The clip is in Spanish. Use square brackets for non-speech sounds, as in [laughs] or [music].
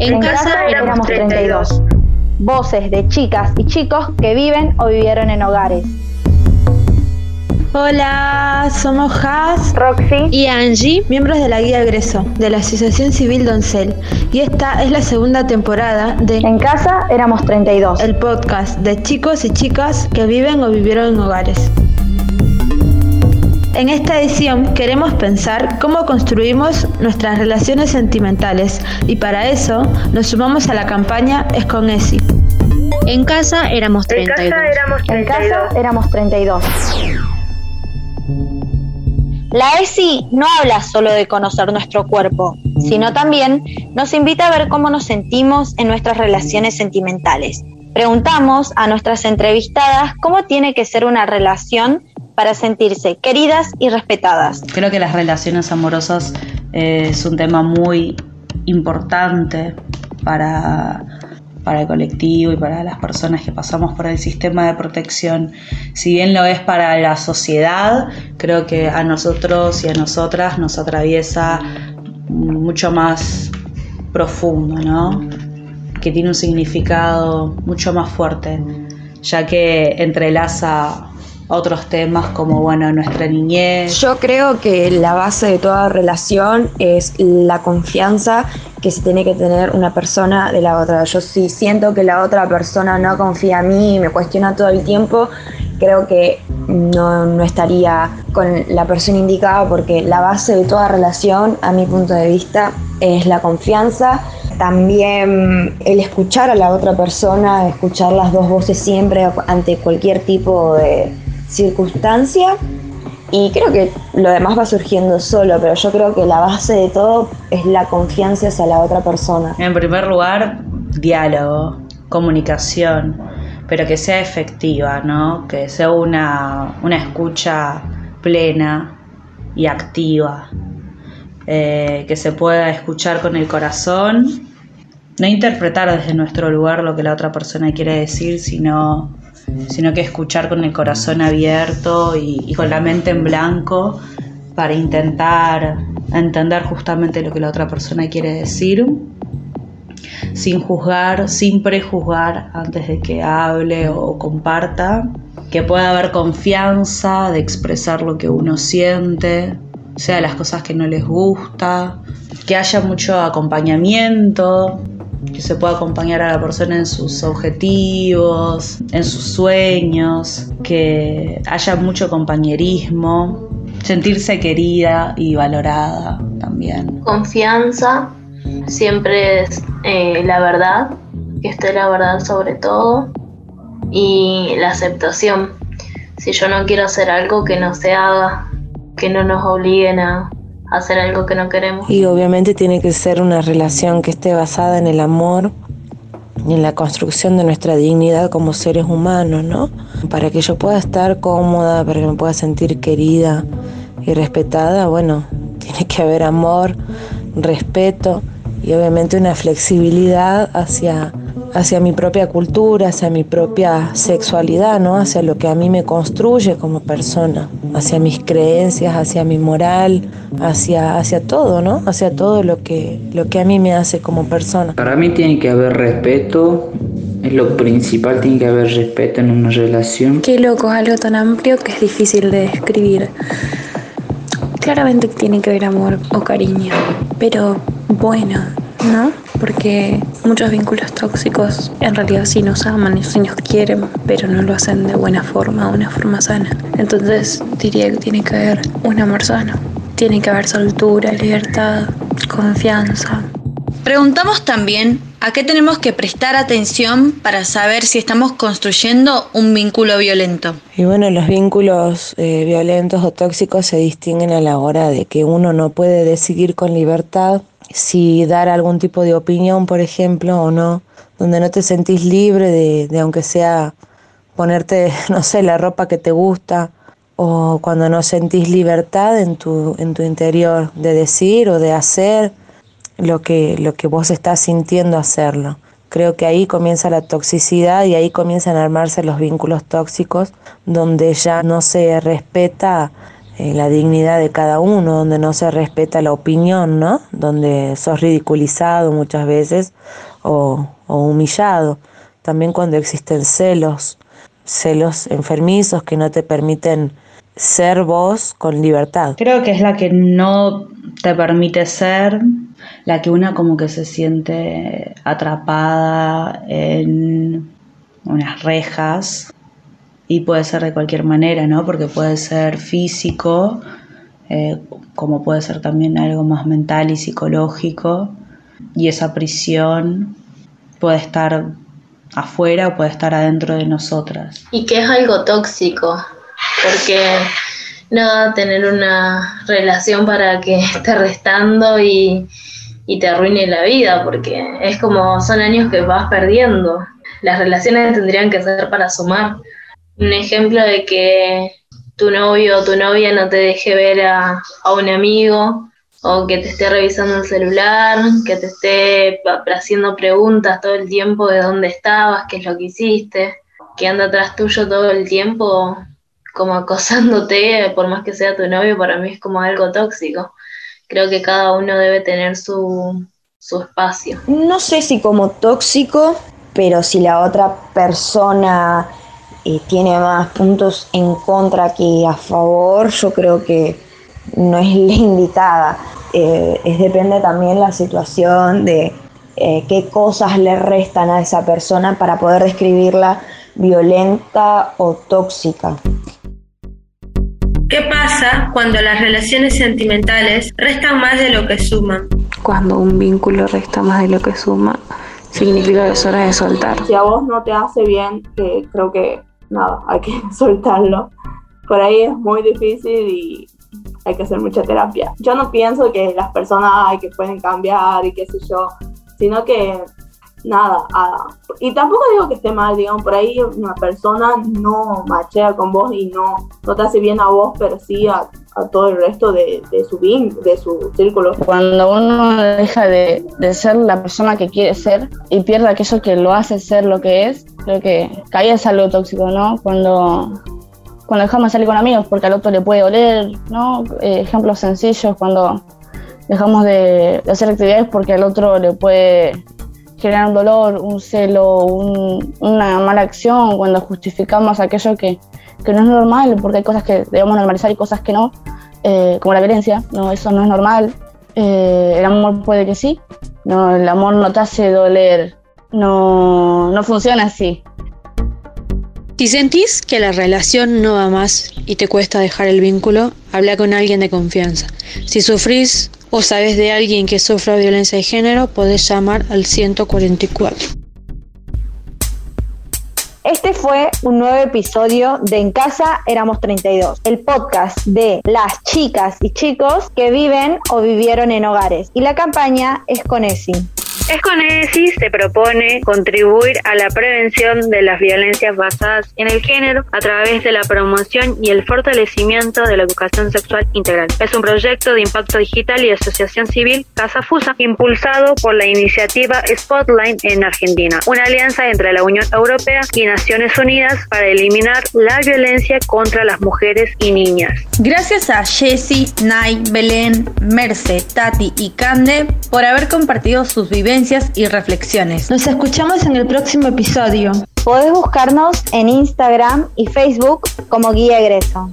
En, casa, éramos 32. Voces de chicas y chicos que viven o vivieron en hogares. Hola, somos Has, Roxy y Angie, miembros de la Guía Egreso de la Asociación Civil Doncel. Y esta es la segunda temporada de En casa éramos 32, el podcast de chicos y chicas que viven o vivieron en hogares. En esta edición queremos pensar cómo construimos nuestras relaciones sentimentales y para eso nos sumamos a la campaña Es con ESI. En casa éramos 32. En casa éramos 32. En casa éramos 32. La ESI no habla solo de conocer nuestro cuerpo, sino también nos invita a ver cómo nos sentimos en nuestras relaciones sentimentales. Preguntamos a nuestras entrevistadas cómo tiene que ser una relación para sentirse queridas y respetadas. Creo que las relaciones amorosas eh, es un tema muy importante para para el colectivo y para las personas que pasamos por el sistema de protección. Si bien lo es para la sociedad, creo que a nosotros y a nosotras nos atraviesa mucho más profundo, ¿no? Que tiene un significado mucho más fuerte, ya que entrelaza otros temas como bueno nuestra niñez. Yo creo que la base de toda relación es la confianza que se tiene que tener una persona de la otra. Yo si siento que la otra persona no confía en mí y me cuestiona todo el tiempo, creo que no, no, estaría con la persona indicada porque la base de toda relación, a mi punto de vista, es la confianza. También el escuchar a la otra persona, escuchar las dos voces siempre ante cualquier tipo de, circunstancia y creo que lo demás va surgiendo solo, pero yo creo que la base de todo es la confianza hacia la otra persona. En primer lugar, diálogo, comunicación, pero que sea efectiva, ¿no? Que sea una, una escucha plena y activa, eh, que se pueda escuchar con el corazón, no interpretar desde nuestro lugar lo que la otra persona quiere decir, sino sino que escuchar con el corazón abierto y, con la mente en blanco para intentar entender justamente lo que la otra persona quiere decir, sin juzgar, sin prejuzgar antes de que hable o comparta, que pueda haber confianza de expresar lo que uno siente, sea las cosas que no les gusta, que haya mucho acompañamiento, que se pueda acompañar a la persona en sus objetivos, en sus sueños, que haya mucho compañerismo, sentirse querida y valorada también. Confianza, siempre es eh, la verdad, que esté la verdad sobre todo, y la aceptación. Si yo no quiero hacer algo, que no se haga, que no nos obliguen a, hacer algo que no queremos. Y obviamente tiene que ser una relación que esté basada en el amor y en la construcción de nuestra dignidad como seres humanos, ¿no? Para que yo pueda estar cómoda, para que me pueda sentir querida y respetada, bueno, [laughs] tiene que haber amor, respeto y obviamente una flexibilidad hacia hacia mi propia cultura, hacia mi propia sexualidad, ¿no? Hacia lo que a mí me construye como persona, hacia mis creencias, hacia mi moral, hacia, hacia todo, ¿no? Hacia todo lo que, lo que a mí me hace como persona. Para mí tiene que haber respeto, es lo principal, tiene que haber respeto en una relación. Qué loco, algo tan amplio que es difícil de describir. Claramente tiene que haber amor o cariño, pero bueno, ¿no? Porque muchos vínculos tóxicos en realidad sí nos aman y sí nos quieren, pero no lo hacen de buena forma, de una forma sana. Entonces diría que tiene que haber un amor sano. Tiene que haber soltura, libertad, confianza. Preguntamos también a qué tenemos que prestar atención para saber si estamos construyendo un vínculo violento. Y bueno, los vínculos eh, violentos o tóxicos se distinguen a la hora de que uno no puede decidir con libertad si dar algún tipo de opinión, por ejemplo, o no, donde no te sentís libre de, de, aunque sea ponerte, [laughs] no sé, la ropa que te gusta, o cuando no sentís libertad en tu, en tu interior de decir o de hacer lo que, lo que vos estás sintiendo hacerlo. Creo que ahí comienza la toxicidad y ahí comienzan a armarse los vínculos tóxicos, donde ya no se respeta la dignidad de cada uno, donde no se respeta la opinión, ¿no? Donde sos ridiculizado muchas veces o humillado. También cuando existen celos, celos enfermizos que no te permiten ser vos con libertad. Creo que es la que no te permite ser, la que una como que se siente atrapada en unas rejas y puede ser de cualquier manera, ¿no? Porque puede ser físico, eh, como puede ser también algo más mental y psicológico, y esa prisión puede estar afuera o puede estar adentro de nosotras. Y que es algo tóxico, porque no tener una relación para que esté restando y, y te arruine la vida, porque es como son años que vas perdiendo. Las relaciones tendrían que ser para sumar un ejemplo de que tu novio o tu novia no te deje ver a, un amigo o que te esté revisando el celular, que te esté haciendo preguntas todo el tiempo de dónde estabas, qué es lo que hiciste, que anda atrás tuyo todo el tiempo como acosándote, por más que sea tu novio, para mí es como algo tóxico. Creo que cada uno debe tener su, su espacio. No sé si como tóxico, pero si la otra persona eh, tiene más puntos en contra que a favor, yo creo que no es la indicada. Eh, es depende también la situación de eh, qué cosas le restan a esa persona para poder describirla violenta o tóxica. ¿Qué pasa cuando las relaciones sentimentales restan más de lo que suman? Cuando un vínculo resta más de lo que suma, significa que es hora de soltar. Si a vos no te hace bien, creo que nada, hay que [laughs] soltarlo. Por ahí es muy difícil y hay que hacer mucha terapia. Yo no pienso que las personas hay que pueden cambiar y qué sé yo, sino que nada, y tampoco digo que esté mal, digamos, por ahí una persona no machea con vos y no, no te hace bien a vos, pero sí a, todo el resto de, su de su círculo. Cuando uno deja de, de, ser la persona que quiere ser y pierde aquello que lo hace ser lo que es, creo que, ahí es algo tóxico, ¿no? Cuando, cuando dejamos de salir con amigos porque al otro le puede oler, ¿no? Eh, ejemplos sencillos, cuando dejamos de, hacer actividades porque al otro le puede generar un dolor, un celo, una mala acción, cuando justificamos aquello que, que, no es normal, porque hay cosas que debemos normalizar y cosas que no, eh, como la violencia, no, eso no es normal. Eh, el amor puede que sí, no, el amor no te hace doler, no, no funciona así. Si sentís que la relación no va más y te cuesta dejar el vínculo, habla con alguien de confianza. Si sufrís o sabes de alguien que sufra violencia de género, podés llamar al 144. Este fue un nuevo episodio de En Casa Éramos 32, el podcast de las chicas y chicos que viven o vivieron en hogares. Y la campaña es con ESI. Esconesi se propone contribuir a la prevención de las violencias basadas en el género a través de la promoción y el fortalecimiento de la educación sexual integral. Es un proyecto de impacto digital y asociación civil Casa Fusa, impulsado por la iniciativa Spotlight en Argentina, una alianza entre la Unión Europea y Naciones Unidas para eliminar la violencia contra las mujeres y niñas. Gracias a Jessie, Nay, Belén, Merce, Tati y Cande por haber compartido sus vivencias y reflexiones. Nos escuchamos en el próximo episodio. Podés buscarnos en Instagram y Facebook como Guía Egreso.